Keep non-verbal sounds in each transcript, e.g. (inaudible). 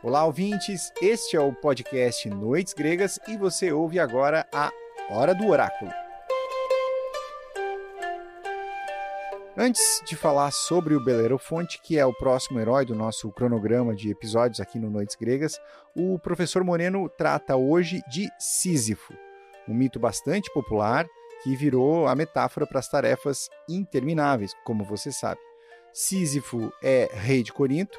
Olá, ouvintes! Este é o podcast Noites Gregas e você ouve agora a Hora do Oráculo. Antes de falar sobre o Belerofonte, que é o próximo herói do nosso cronograma de episódios aqui no Noites Gregas, o professor Moreno trata hoje de Sísifo, um mito bastante popular que virou a metáfora para as tarefas intermináveis, como você sabe. Sísifo é rei de Corinto,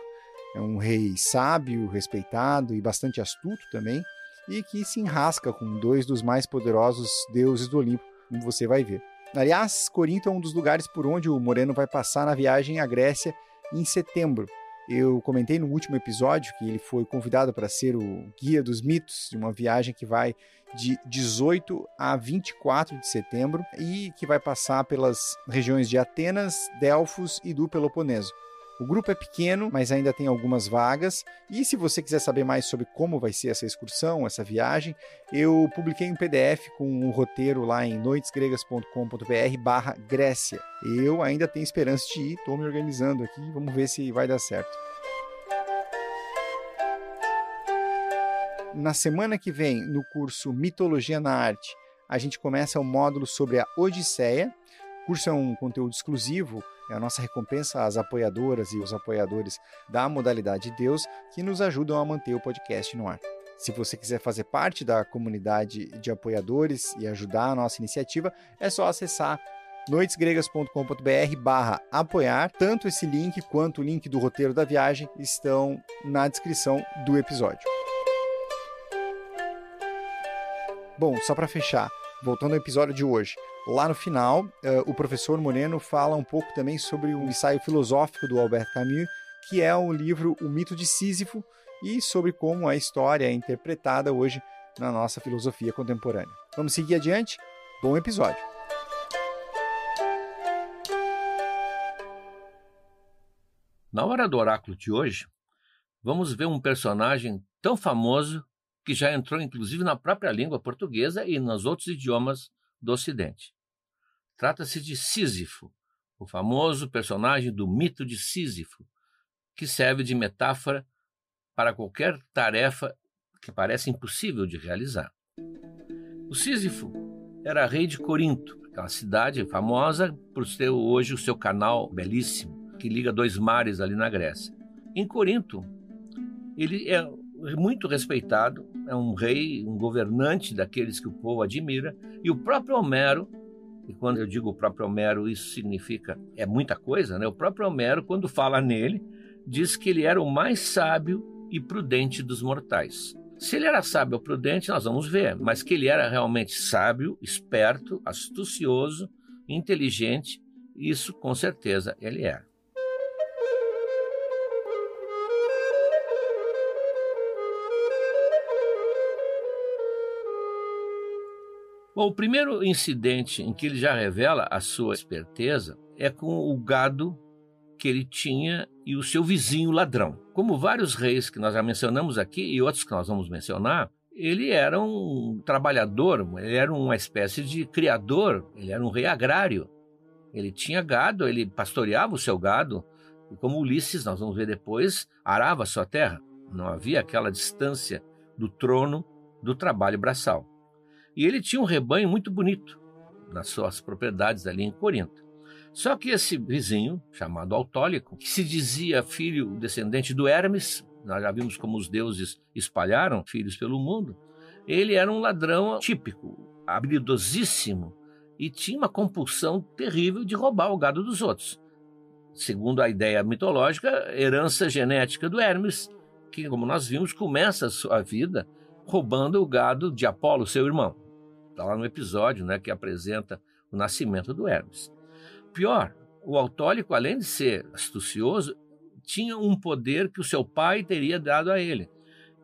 é um rei sábio, respeitado e bastante astuto também, e que se enrasca com dois dos mais poderosos deuses do Olimpo, como você vai ver. Aliás, Corinto é um dos lugares por onde o Moreno vai passar na viagem à Grécia em setembro. Eu comentei no último episódio que ele foi convidado para ser o guia dos mitos de uma viagem que vai de 18 a 24 de setembro e que vai passar pelas regiões de Atenas, Delfos e do Peloponeso. O grupo é pequeno, mas ainda tem algumas vagas. E se você quiser saber mais sobre como vai ser essa excursão, essa viagem, eu publiquei um PDF com um roteiro lá em noitesgregas.com.br Grécia. Eu ainda tenho esperança de ir, estou me organizando aqui, vamos ver se vai dar certo. Na semana que vem, no curso Mitologia na Arte, a gente começa o módulo sobre a Odisseia. Curso é um conteúdo exclusivo é a nossa recompensa às apoiadoras e os apoiadores da modalidade Deus que nos ajudam a manter o podcast no ar. Se você quiser fazer parte da comunidade de apoiadores e ajudar a nossa iniciativa, é só acessar noitesgregas.com.br barra apoiar. Tanto esse link quanto o link do roteiro da viagem estão na descrição do episódio. Bom, só para fechar, voltando ao episódio de hoje. Lá no final, uh, o professor Moreno fala um pouco também sobre o ensaio filosófico do Albert Camus, que é o livro O Mito de Sísifo, e sobre como a história é interpretada hoje na nossa filosofia contemporânea. Vamos seguir adiante? Bom episódio! Na hora do oráculo de hoje, vamos ver um personagem tão famoso que já entrou inclusive na própria língua portuguesa e nos outros idiomas do Ocidente. Trata-se de Sísifo, o famoso personagem do mito de Sísifo, que serve de metáfora para qualquer tarefa que parece impossível de realizar. O Sísifo era rei de Corinto, aquela cidade famosa por ter hoje o seu canal belíssimo, que liga dois mares ali na Grécia. Em Corinto, ele é muito respeitado, é um rei, um governante daqueles que o povo admira, e o próprio Homero, e quando eu digo o próprio Homero, isso significa, é muita coisa, né? O próprio Homero, quando fala nele, diz que ele era o mais sábio e prudente dos mortais. Se ele era sábio ou prudente, nós vamos ver, mas que ele era realmente sábio, esperto, astucioso, inteligente, isso com certeza ele era. Bom, o primeiro incidente em que ele já revela a sua esperteza é com o gado que ele tinha e o seu vizinho ladrão. Como vários reis que nós já mencionamos aqui e outros que nós vamos mencionar, ele era um trabalhador, ele era uma espécie de criador, ele era um rei agrário. Ele tinha gado, ele pastoreava o seu gado, e como Ulisses, nós vamos ver depois, arava a sua terra. Não havia aquela distância do trono do trabalho braçal. E ele tinha um rebanho muito bonito nas suas propriedades ali em Corinto. Só que esse vizinho, chamado Autólico, que se dizia filho descendente do Hermes, nós já vimos como os deuses espalharam filhos pelo mundo, ele era um ladrão típico, habilidosíssimo e tinha uma compulsão terrível de roubar o gado dos outros. Segundo a ideia mitológica, herança genética do Hermes, que, como nós vimos, começa a sua vida roubando o gado de Apolo, seu irmão. Está lá no episódio né, que apresenta o nascimento do Hermes. Pior, o autólico, além de ser astucioso, tinha um poder que o seu pai teria dado a ele.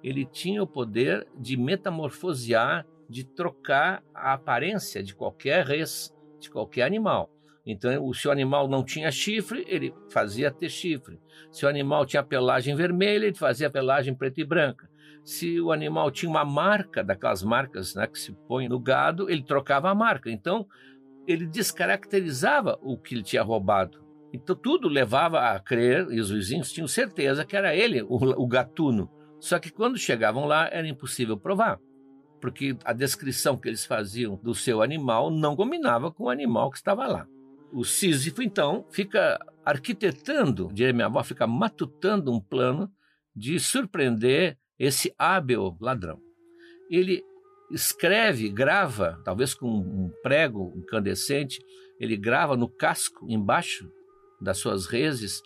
Ele tinha o poder de metamorfosear, de trocar a aparência de qualquer res, de qualquer animal. Então, se o animal não tinha chifre, ele fazia ter chifre. Se o animal tinha pelagem vermelha, ele fazia pelagem preta e branca se o animal tinha uma marca, daquelas marcas né, que se põe no gado, ele trocava a marca. Então, ele descaracterizava o que ele tinha roubado. Então, tudo levava a crer, e os vizinhos tinham certeza que era ele, o, o gatuno. Só que quando chegavam lá era impossível provar, porque a descrição que eles faziam do seu animal não combinava com o animal que estava lá. O Sísifo, então, fica arquitetando, diria minha avó, fica matutando um plano de surpreender esse hábil ladrão. Ele escreve, grava, talvez com um prego incandescente, ele grava no casco, embaixo das suas reses,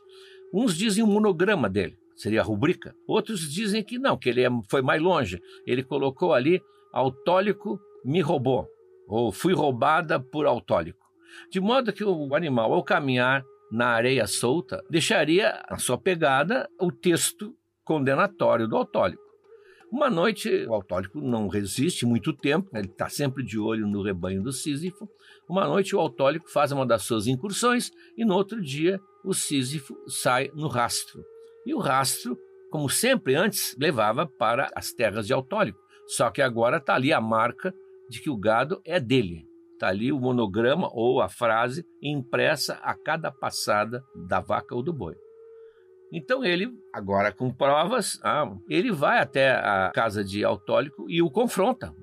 uns dizem um monograma dele, seria a rubrica. Outros dizem que não, que ele é, foi mais longe. Ele colocou ali, autólico me roubou, ou fui roubada por autólico. De modo que o animal, ao caminhar na areia solta, deixaria a sua pegada o texto condenatório do autólico. Uma noite, o autólico não resiste muito tempo, ele está sempre de olho no rebanho do Sísifo. Uma noite, o autólico faz uma das suas incursões e no outro dia, o Sísifo sai no rastro. E o rastro, como sempre antes, levava para as terras de autólico. Só que agora está ali a marca de que o gado é dele. Está ali o monograma ou a frase impressa a cada passada da vaca ou do boi. Então ele, agora com provas, ah, ele vai até a casa de Autólico e o confronta.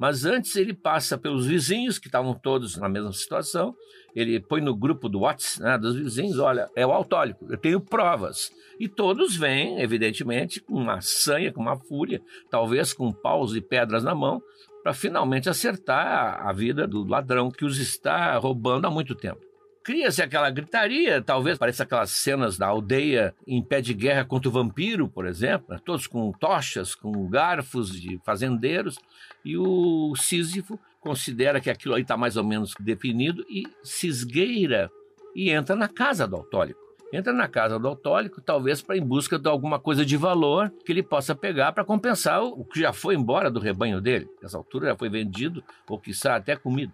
Mas antes ele passa pelos vizinhos, que estavam todos na mesma situação. Ele põe no grupo do WhatsApp né, dos vizinhos: olha, é o Autólico, eu tenho provas. E todos vêm, evidentemente, com uma sanha, com uma fúria, talvez com paus e pedras na mão, para finalmente acertar a vida do ladrão que os está roubando há muito tempo. Cria-se aquela gritaria, talvez pareça aquelas cenas da aldeia em pé de guerra contra o vampiro, por exemplo, né? todos com tochas, com garfos de fazendeiros, e o Sísifo considera que aquilo aí está mais ou menos definido e se esgueira e entra na casa do autólico entra na casa do autólico, talvez para em busca de alguma coisa de valor que ele possa pegar para compensar o que já foi embora do rebanho dele. Nessa altura já foi vendido, ou quiçá até comido.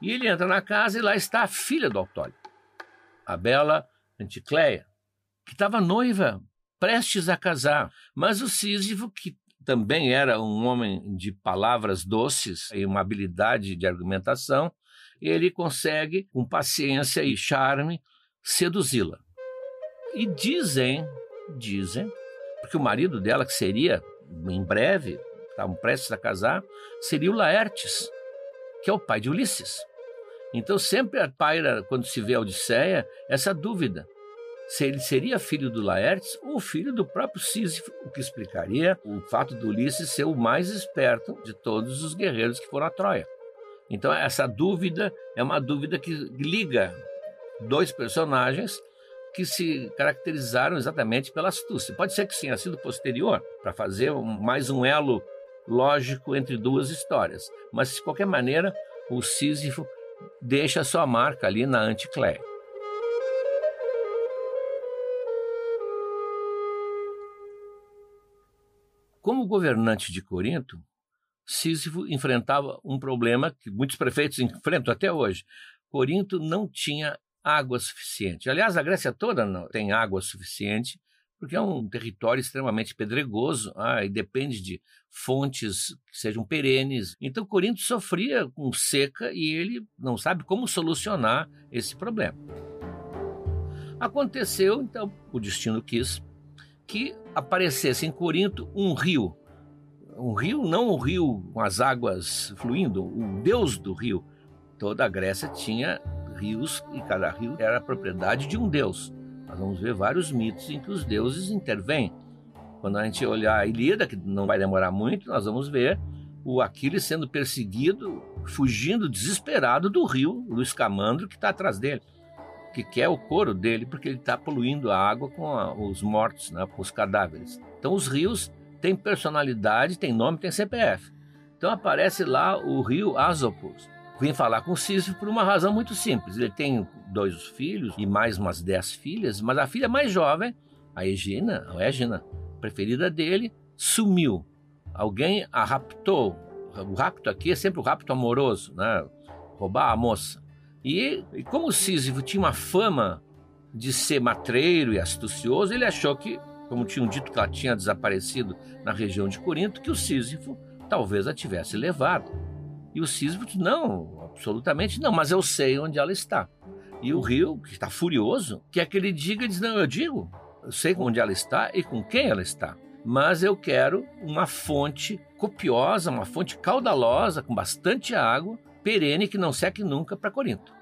E ele entra na casa e lá está a filha do autólico, a bela Anticleia, que estava noiva, prestes a casar. Mas o Sísifo, que também era um homem de palavras doces e uma habilidade de argumentação, ele consegue, com paciência e charme, seduzi-la. E dizem, dizem, porque o marido dela, que seria em breve, estavam prestes a casar, seria o Laertes, que é o pai de Ulisses. Então sempre paira, quando se vê a Odisseia, essa dúvida. Se ele seria filho do Laertes ou filho do próprio Sísifo, o que explicaria o fato de Ulisses ser o mais esperto de todos os guerreiros que foram a Troia. Então essa dúvida é uma dúvida que liga dois personagens que se caracterizaram exatamente pela astúcia. Pode ser que tenha sido posterior, para fazer mais um elo lógico entre duas histórias, mas de qualquer maneira, o Sísifo deixa sua marca ali na Anticléia. Como governante de Corinto, Sísifo enfrentava um problema que muitos prefeitos enfrentam até hoje. Corinto não tinha água suficiente. Aliás, a Grécia toda não tem água suficiente, porque é um território extremamente pedregoso ah, e depende de fontes que sejam perenes. Então, Corinto sofria com seca e ele não sabe como solucionar esse problema. Aconteceu, então, o destino quis que aparecesse em Corinto um rio. Um rio, não um rio com as águas fluindo, o deus do rio. Toda a Grécia tinha rios e cada rio era propriedade de um deus. Nós vamos ver vários mitos em que os deuses intervêm. Quando a gente olhar a Ilíada, que não vai demorar muito, nós vamos ver o Aquiles sendo perseguido, fugindo desesperado do rio, do escamandro que está atrás dele, que quer o couro dele, porque ele está poluindo a água com a, os mortos, né, com os cadáveres. Então os rios têm personalidade, têm nome, têm CPF. Então aparece lá o rio Asopus, Vim falar com Sísifo por uma razão muito simples. Ele tem dois filhos e mais umas dez filhas, mas a filha mais jovem, a Egina, a Egina, preferida dele, sumiu. Alguém a raptou. O rapto aqui é sempre o rapto amoroso, né? Roubar a moça. E, e como Sísifo tinha uma fama de ser matreiro e astucioso, ele achou que, como tinham dito que ela tinha desaparecido na região de Corinto, que o Sísifo talvez a tivesse levado. E o Sísifo disse, não, absolutamente não, mas eu sei onde ela está. E o rio, que está furioso, quer que ele diga, diz, não, eu digo, eu sei onde ela está e com quem ela está. mas eu quero uma fonte copiosa, uma fonte caudalosa, com bastante água, perene, que não seque nunca para Corinto.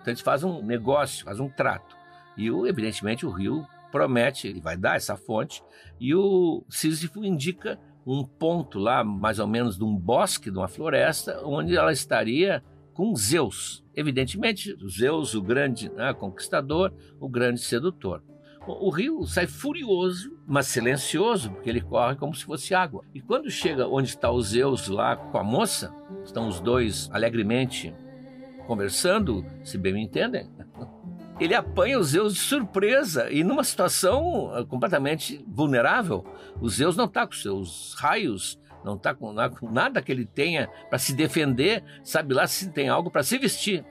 Então eles fazem um negócio, fazem um trato. E, evidentemente, o rio promete, ele vai dar essa fonte, e o Sísifo indica um ponto lá, mais ou menos de um bosque, de uma floresta, onde ela estaria com Zeus. Evidentemente, Zeus, o grande né, conquistador, o grande sedutor. O rio sai furioso, mas silencioso, porque ele corre como se fosse água. E quando chega onde está o Zeus lá com a moça, estão os dois alegremente conversando, se bem me entendem, (laughs) ele apanha os Zeus de surpresa e numa situação eh, completamente vulnerável. O Zeus não está com seus raios, não está com, nada que ele tenha para se defender, sabe lá se tem algo para se vestir.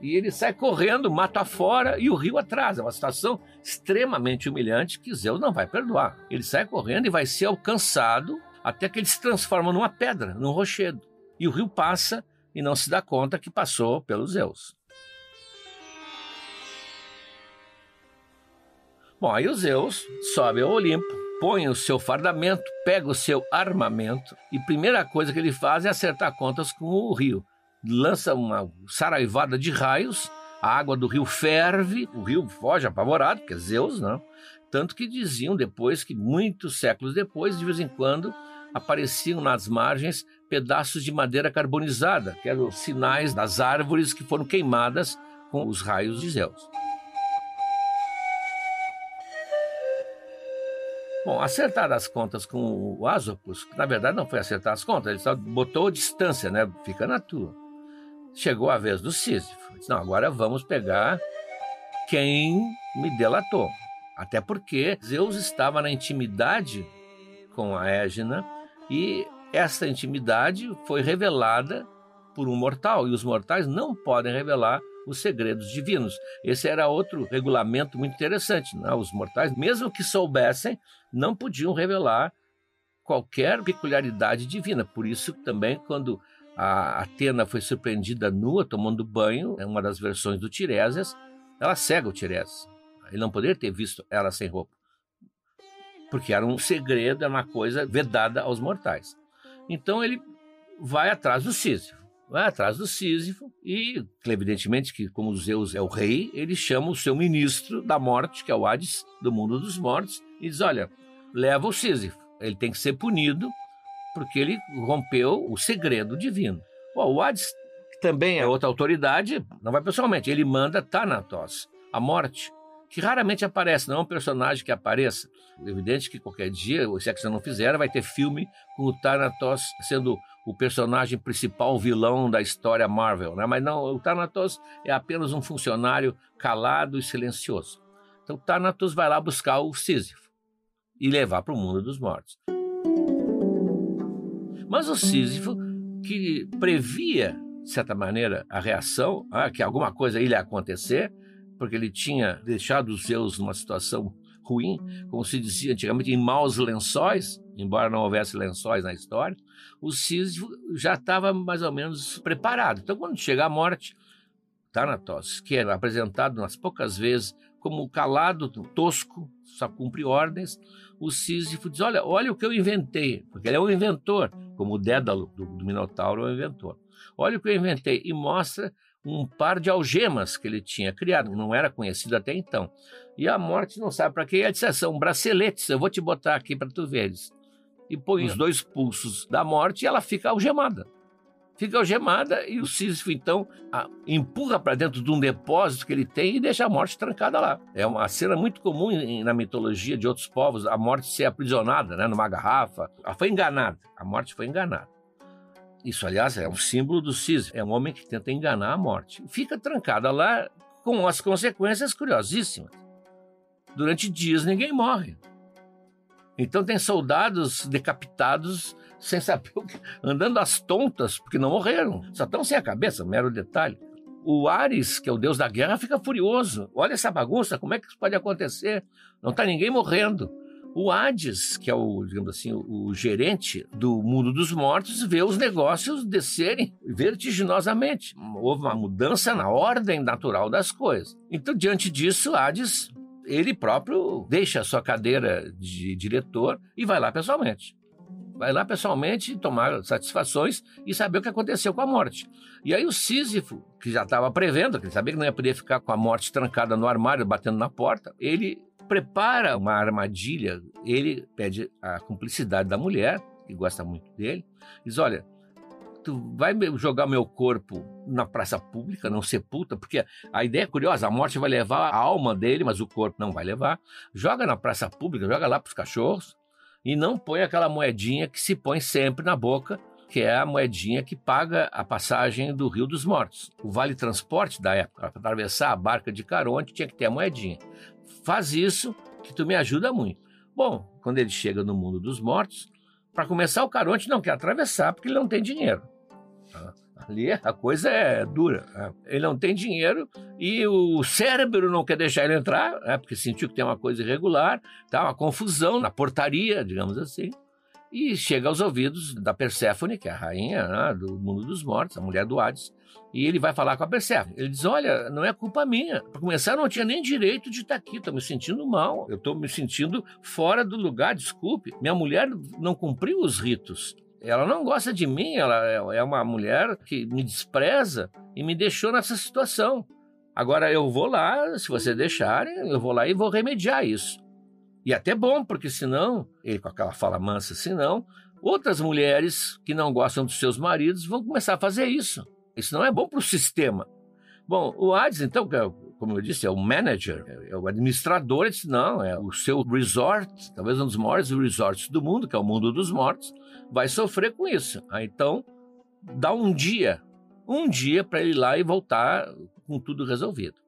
E ele sai correndo, mato afora e o rio atrás. É uma situação extremamente humilhante que Zeus não vai perdoar. Ele sai correndo e vai ser alcançado até que ele se transforma numa pedra, num rochedo. E o rio passa e não se dá conta que passou pelos Zeus. Bom, aí o Zeus sobe ao Olimpo, põe o seu fardamento, pega o seu armamento e primeira coisa que ele faz é acertar contas com o rio. Lança uma saraivada de raios, a água do rio ferve, o rio foge apavorado, porque é Zeus, não? Tanto que diziam depois que muitos séculos depois, de vez em quando, apareciam nas margens pedaços de madeira carbonizada, que eram sinais das árvores que foram queimadas com os raios de Zeus. Bom, acertar as contas com o Asopus, na verdade não foi acertar as contas, ele só botou distância, né? Fica na tua. Chegou a vez do Sísifo. Disse, não, agora vamos pegar quem me delatou. Até porque Zeus estava na intimidade com a Égina e essa intimidade foi revelada por um mortal e os mortais não podem revelar os segredos divinos. Esse era outro regulamento muito interessante. Né? Os mortais, mesmo que soubessem, não podiam revelar qualquer peculiaridade divina. Por isso, também, quando a Atena foi surpreendida nua, tomando banho, é uma das versões do Tiresias, ela cega o Tiresias. Ele não poderia ter visto ela sem roupa. Porque era um segredo, era uma coisa vedada aos mortais. Então ele vai atrás do Sísifo vai atrás do Sísifo. E, evidentemente, que como Zeus é o rei, ele chama o seu ministro da morte, que é o Hades, do mundo dos mortos, e diz: Olha, leva o Sísifo, ele tem que ser punido porque ele rompeu o segredo divino. Bom, o Hades também é outra autoridade, não vai pessoalmente, ele manda Thanatos, a morte, que raramente aparece, não é um personagem que apareça. É evidente que qualquer dia, se é que você não fizer, vai ter filme com o Thanatos sendo o personagem principal, vilão da história Marvel, né? Mas não, o Thanatos é apenas um funcionário calado e silencioso. Então o Thanatos vai lá buscar o Sísifo e levar para o mundo dos mortos. Mas o Sísifo, que previa, de certa maneira, a reação, ah, que alguma coisa ia acontecer, porque ele tinha deixado os Zeus numa situação ruim, como se dizia antigamente, em maus lençóis, embora não houvesse lençóis na história, o Sísifo já estava mais ou menos preparado. Então, quando chega a morte, Thanatos, que era apresentado nas poucas vezes como calado, tosco, só cumpre ordens, o Sísifo diz: Olha, olha o que eu inventei, porque ele é um inventor, como o Dédalo do, do Minotauro é um inventor. Olha o que eu inventei, e mostra um par de algemas que ele tinha criado, não era conhecido até então. E a morte não sabe para que é disse, são braceletes, eu vou te botar aqui para tu veres. E põe os hum. dois pulsos da morte e ela fica algemada. Fica algemada e o Sísifo, então, a, empurra para dentro de um depósito que ele tem e deixa a morte trancada lá. É uma cena muito comum em, na mitologia de outros povos, a morte ser aprisionada né, numa garrafa. Ela foi enganada, a morte foi enganada. Isso, aliás, é um símbolo do Sísifo. É um homem que tenta enganar a morte. Fica trancada lá com as consequências curiosíssimas. Durante dias ninguém morre. Então tem soldados decapitados sem saber o que, andando às tontas, porque não morreram. Só estão sem a cabeça, mero detalhe. O Ares, que é o deus da guerra, fica furioso. Olha essa bagunça, como é que isso pode acontecer? Não está ninguém morrendo. O Hades, que é o, digamos assim, o, gerente do mundo dos mortos, vê os negócios descerem vertiginosamente. Houve uma mudança na ordem natural das coisas. Então, diante disso, Hades ele próprio deixa a sua cadeira de diretor e vai lá pessoalmente. Vai lá pessoalmente tomar satisfações e saber o que aconteceu com a morte. E aí o Sísifo, que já estava prevendo, que ele sabia que não ia poder ficar com a morte trancada no armário, batendo na porta, ele prepara uma armadilha, ele pede a cumplicidade da mulher, que gosta muito dele, diz, olha, tu vai jogar meu corpo na praça pública, não sepulta, porque a ideia é curiosa, a morte vai levar a alma dele, mas o corpo não vai levar. Joga na praça pública, joga lá para os cachorros e não põe aquela moedinha que se põe sempre na boca, que é a moedinha que paga a passagem do Rio dos Mortos. O vale transporte da época, para atravessar a barca de Caronte, tinha que ter a moedinha. Faz isso que tu me ajuda muito. Bom, quando ele chega no mundo dos mortos, para começar, o Caronte não quer atravessar porque ele não tem dinheiro. Ali a coisa é dura. Né? Ele não tem dinheiro e o cérebro não quer deixar ele entrar, né? porque sentiu que tem uma coisa irregular, tá uma confusão na portaria, digamos assim. E chega aos ouvidos da Perséfone, que é a rainha né, do mundo dos mortos, a mulher do Hades, e ele vai falar com a Perséfone. Ele diz: Olha, não é culpa minha. Para começar, eu não tinha nem direito de estar aqui, estou me sentindo mal, eu estou me sentindo fora do lugar, desculpe. Minha mulher não cumpriu os ritos. Ela não gosta de mim, ela é, é uma mulher que me despreza e me deixou nessa situação. Agora eu vou lá, se vocês deixarem, eu vou lá e vou remediar isso. E até bom, porque senão, ele com aquela fala mansa, senão, outras mulheres que não gostam dos seus maridos vão começar a fazer isso. Isso não é bom para o sistema. Bom, o Hades, então, é como eu disse, é o manager, é o administrador. Ele disse: não, é o seu resort, talvez um dos maiores resorts do mundo, que é o mundo dos mortos, vai sofrer com isso. Ah, então, dá um dia, um dia para ele ir lá e voltar com tudo resolvido.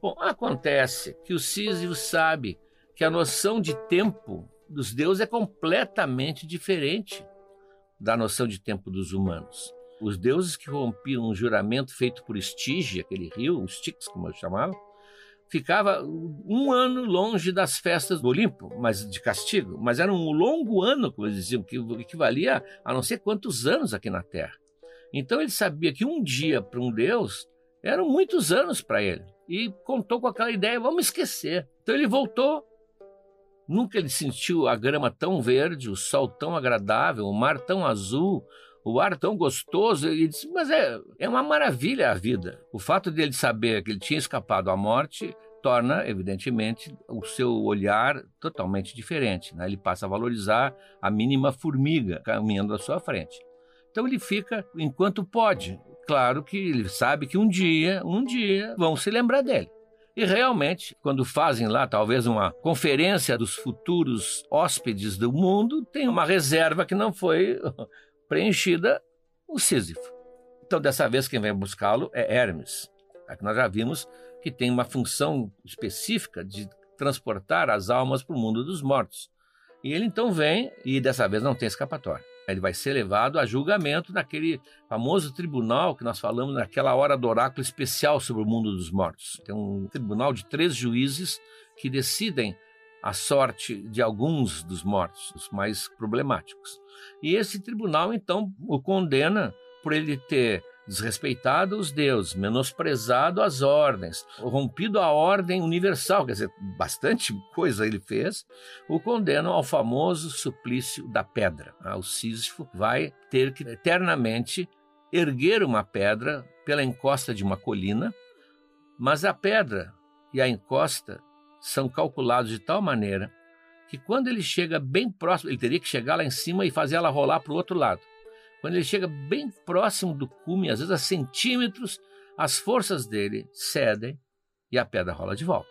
Bom, acontece que o Sísio sabe que a noção de tempo dos deuses é completamente diferente da noção de tempo dos humanos. Os deuses que rompiam um juramento feito por Estige, aquele rio, os Styx, como eu chamava, ficava um ano longe das festas do Olimpo, mas de castigo. Mas era um longo ano, como eles diziam, que equivalia a não sei quantos anos aqui na Terra. Então ele sabia que um dia para um deus eram muitos anos para ele. E contou com aquela ideia, vamos esquecer. Então ele voltou Nunca ele sentiu a grama tão verde, o sol tão agradável, o mar tão azul, o ar tão gostoso. Ele disse: Mas é, é uma maravilha a vida. O fato de ele saber que ele tinha escapado à morte torna, evidentemente, o seu olhar totalmente diferente. Né? Ele passa a valorizar a mínima formiga caminhando à sua frente. Então ele fica enquanto pode. Claro que ele sabe que um dia, um dia, vão se lembrar dele. E realmente, quando fazem lá talvez uma conferência dos futuros hóspedes do mundo, tem uma reserva que não foi (laughs) preenchida, o Sísifo. Então, dessa vez, quem vem buscá-lo é Hermes. Aqui nós já vimos que tem uma função específica de transportar as almas para o mundo dos mortos. E ele então vem e dessa vez não tem escapatória. Ele vai ser levado a julgamento naquele famoso tribunal que nós falamos naquela hora do oráculo especial sobre o mundo dos mortos. Tem um tribunal de três juízes que decidem a sorte de alguns dos mortos, os mais problemáticos. E esse tribunal, então, o condena por ele ter desrespeitado os deuses, menosprezado as ordens, rompido a ordem universal, quer dizer, bastante coisa ele fez, o condenam ao famoso suplício da pedra. Ah, o Sísifo vai ter que eternamente erguer uma pedra pela encosta de uma colina, mas a pedra e a encosta são calculados de tal maneira que quando ele chega bem próximo, ele teria que chegar lá em cima e fazer ela rolar para o outro lado. Quando ele chega bem próximo do cume, às vezes a centímetros, as forças dele cedem e a pedra rola de volta.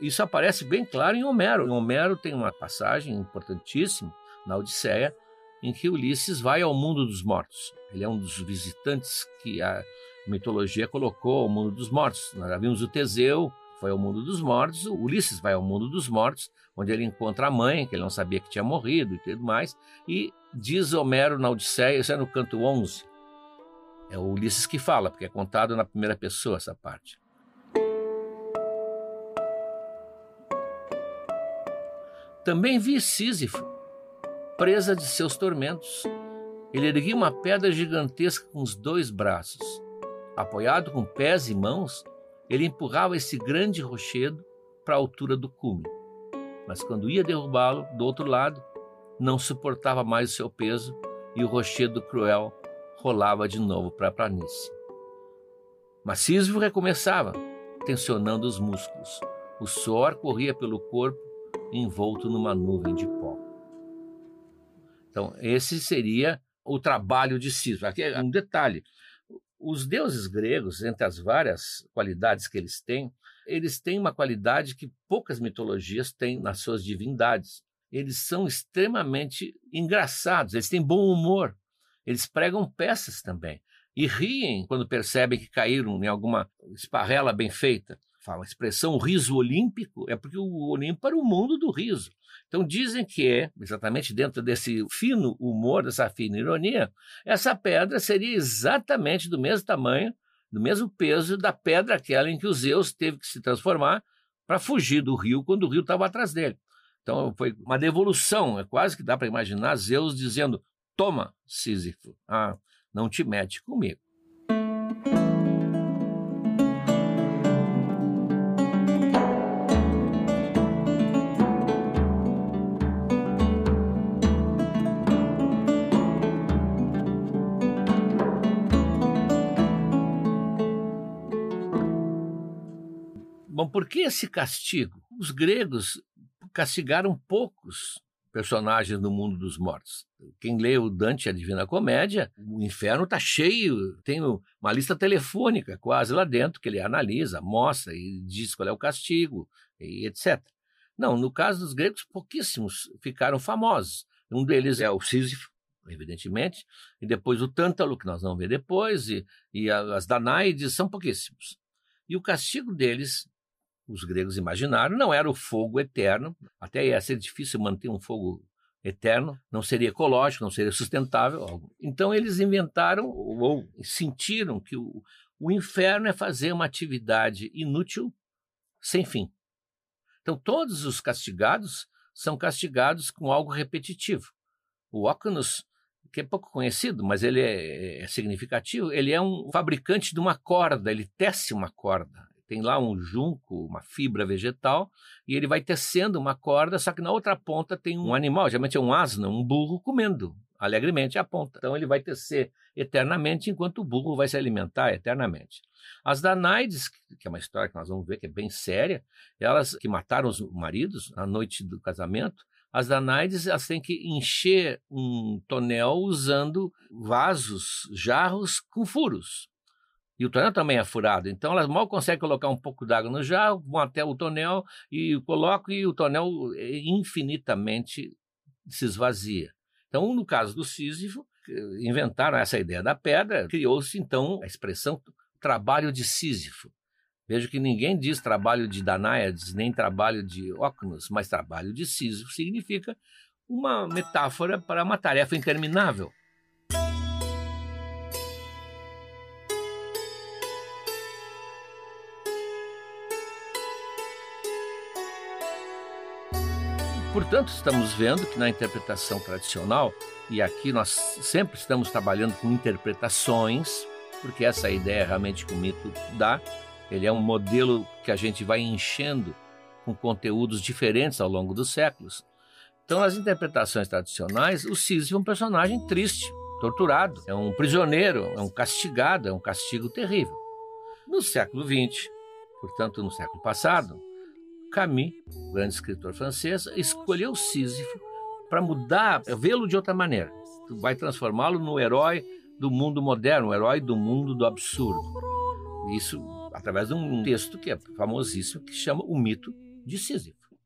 Isso aparece bem claro em Homero. Em Homero tem uma passagem importantíssima na Odisseia em que Ulisses vai ao mundo dos mortos. Ele é um dos visitantes que a mitologia colocou ao mundo dos mortos. Nós já vimos o Teseu, foi ao mundo dos mortos, o Ulisses vai ao mundo dos mortos, onde ele encontra a mãe, que ele não sabia que tinha morrido e tudo mais, e diz Homero na Odisseia, isso é no canto 11, é o Ulisses que fala, porque é contado na primeira pessoa essa parte. Também vi Sísifo, presa de seus tormentos, Ele erguia uma pedra gigantesca com os dois braços. Apoiado com pés e mãos, ele empurrava esse grande rochedo para a altura do cume. Mas quando ia derrubá-lo, do outro lado, não suportava mais o seu peso e o rochedo cruel rolava de novo para a planície. Mas Sísifo recomeçava, tensionando os músculos. O suor corria pelo corpo, envolto numa nuvem de pó. Então, esse seria o trabalho de Sísifo. Aqui é um detalhe. Os deuses gregos, entre as várias qualidades que eles têm, eles têm uma qualidade que poucas mitologias têm nas suas divindades. Eles são extremamente engraçados, eles têm bom humor, eles pregam peças também e riem quando percebem que caíram em alguma esparrela bem feita. Fala, a expressão riso olímpico é porque o Olimpo era o mundo do riso. Então dizem que é, exatamente dentro desse fino humor, dessa fina ironia, essa pedra seria exatamente do mesmo tamanho, do mesmo peso da pedra aquela em que os Zeus teve que se transformar para fugir do rio quando o rio estava atrás dele. Então foi uma devolução, é quase que dá para imaginar Zeus dizendo: Toma, Sísifo, ah, não te mete comigo. Bom, por que esse castigo? Os gregos castigaram poucos personagens no mundo dos mortos. Quem lê o Dante a Divina Comédia, o inferno está cheio, tem uma lista telefônica quase lá dentro que ele analisa, mostra e diz qual é o castigo, e etc. Não, no caso dos gregos, pouquíssimos ficaram famosos. Um deles é o Sísifo, evidentemente, e depois o Tântalo, que nós vamos ver depois, e, e as Danaides, são pouquíssimos. E o castigo deles os gregos imaginaram, não era o fogo eterno, até ia ser difícil manter um fogo eterno, não seria ecológico, não seria sustentável. Então eles inventaram ou sentiram que o, o inferno é fazer uma atividade inútil sem fim. Então todos os castigados são castigados com algo repetitivo. O Ocanus, que é pouco conhecido, mas ele é, é significativo, ele é um fabricante de uma corda, ele tece uma corda tem lá um junco, uma fibra vegetal, e ele vai tecendo uma corda, só que na outra ponta tem um animal, geralmente é um asno, um burro comendo alegremente a ponta. Então ele vai tecer eternamente enquanto o burro vai se alimentar eternamente. As Danaides, que é uma história que nós vamos ver que é bem séria, elas que mataram os maridos na noite do casamento, as Danaides elas têm que encher um tonel usando vasos, jarros com furos. E o tonel também é furado. Então elas mal conseguem colocar um pouco d'água no jarro, vão até o tonel e colocam e o tonel é, infinitamente se esvazia. Então, no caso do Sísifo, inventaram essa ideia da pedra, criou-se então a expressão trabalho de Sísifo. Vejo que ninguém diz trabalho de Danáiades, nem trabalho de Ocnus, mas trabalho de Sísifo significa uma metáfora para uma tarefa interminável. Portanto, estamos vendo que na interpretação tradicional, e aqui nós sempre estamos trabalhando com interpretações, porque essa ideia realmente que o mito dá, ele é um modelo que a gente vai enchendo com conteúdos diferentes ao longo dos séculos. Então, nas interpretações tradicionais, o Sísifo é um personagem triste, torturado, é um prisioneiro, é um castigado, é um castigo terrível. No século XX, portanto, no século passado, Camus, grande escritor francês, escolheu Sísifo para mudar, vê-lo de outra maneira. Vai transformá-lo no herói do mundo moderno, o herói do mundo do absurdo. Isso através de um texto que é famosíssimo, que chama O Mito de Sísifo.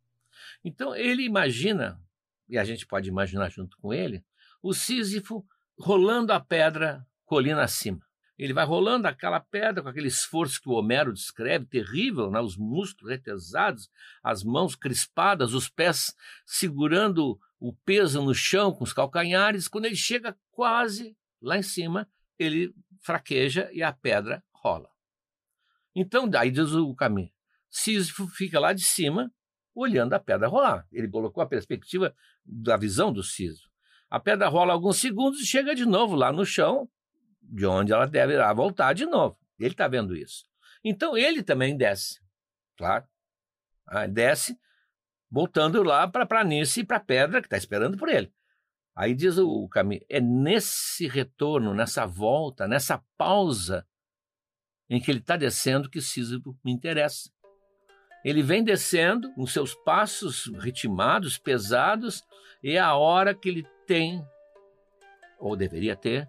Então ele imagina, e a gente pode imaginar junto com ele, o Sísifo rolando a pedra colina acima. Ele vai rolando aquela pedra com aquele esforço que o Homero descreve, terrível, né? os músculos retesados, as mãos crispadas, os pés segurando o peso no chão com os calcanhares. Quando ele chega quase lá em cima, ele fraqueja e a pedra rola. Então, daí diz o caminho. Sísifo fica lá de cima, olhando a pedra rolar. Ele colocou a perspectiva da visão do Sísifo. A pedra rola alguns segundos e chega de novo lá no chão, de onde ela deverá voltar de novo. Ele está vendo isso. Então ele também desce, claro. Ah, desce, voltando lá para a planície e para a pedra que está esperando por ele. Aí diz o caminho, é nesse retorno, nessa volta, nessa pausa em que ele está descendo que Sísifo me interessa. Ele vem descendo com seus passos ritmados, pesados, e é a hora que ele tem, ou deveria ter,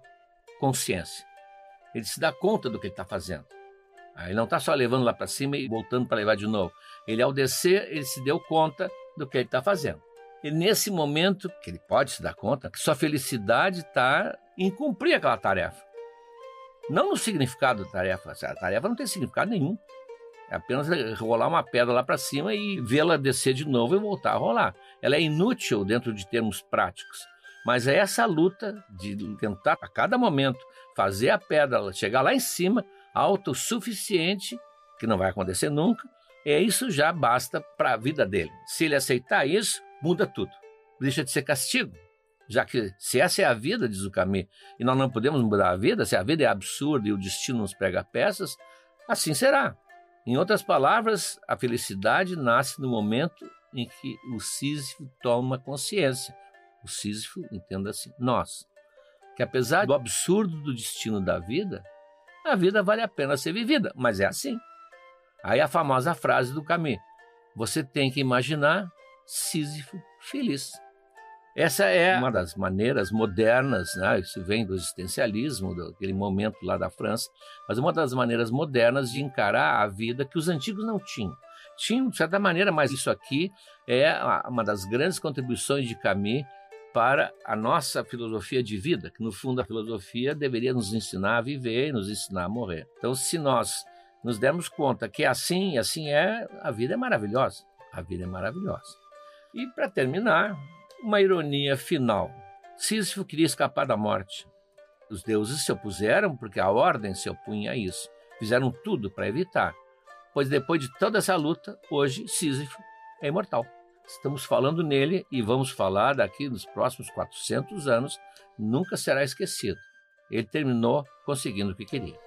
consciência. Ele se dá conta do que ele está fazendo. Ele não está só levando lá para cima e voltando para levar de novo. Ele, ao descer, ele se deu conta do que ele está fazendo. E nesse momento, que ele pode se dar conta, que sua felicidade está em cumprir aquela tarefa. Não no significado da tarefa. A tarefa não tem significado nenhum. É apenas rolar uma pedra lá para cima e vê-la descer de novo e voltar a rolar. Ela é inútil dentro de termos práticos. Mas é essa luta de tentar a cada momento fazer a pedra chegar lá em cima, autossuficiente, que não vai acontecer nunca, é isso já basta para a vida dele. Se ele aceitar isso, muda tudo. Deixa de ser castigo. Já que se essa é a vida, diz o Camus, e nós não podemos mudar a vida, se a vida é absurda e o destino nos prega peças, assim será. Em outras palavras, a felicidade nasce no momento em que o Sísifo toma consciência. O Sísifo, entenda assim, nós. Que apesar do absurdo do destino da vida, a vida vale a pena ser vivida, mas é assim. Aí a famosa frase do Camus: você tem que imaginar Sísifo feliz. Essa é uma das maneiras modernas, né? isso vem do existencialismo, daquele momento lá da França, mas uma das maneiras modernas de encarar a vida que os antigos não tinham. Tinham, de certa maneira, mas isso aqui é uma das grandes contribuições de Camus para a nossa filosofia de vida, que no fundo a filosofia deveria nos ensinar a viver e nos ensinar a morrer. Então, se nós nos dermos conta que é assim e assim é, a vida é maravilhosa. A vida é maravilhosa. E para terminar, uma ironia final. Sísifo queria escapar da morte. Os deuses se opuseram porque a ordem se opunha a isso. Fizeram tudo para evitar. Pois depois de toda essa luta, hoje Sísifo é imortal. Estamos falando nele e vamos falar daqui nos próximos 400 anos, nunca será esquecido. Ele terminou conseguindo o que queria.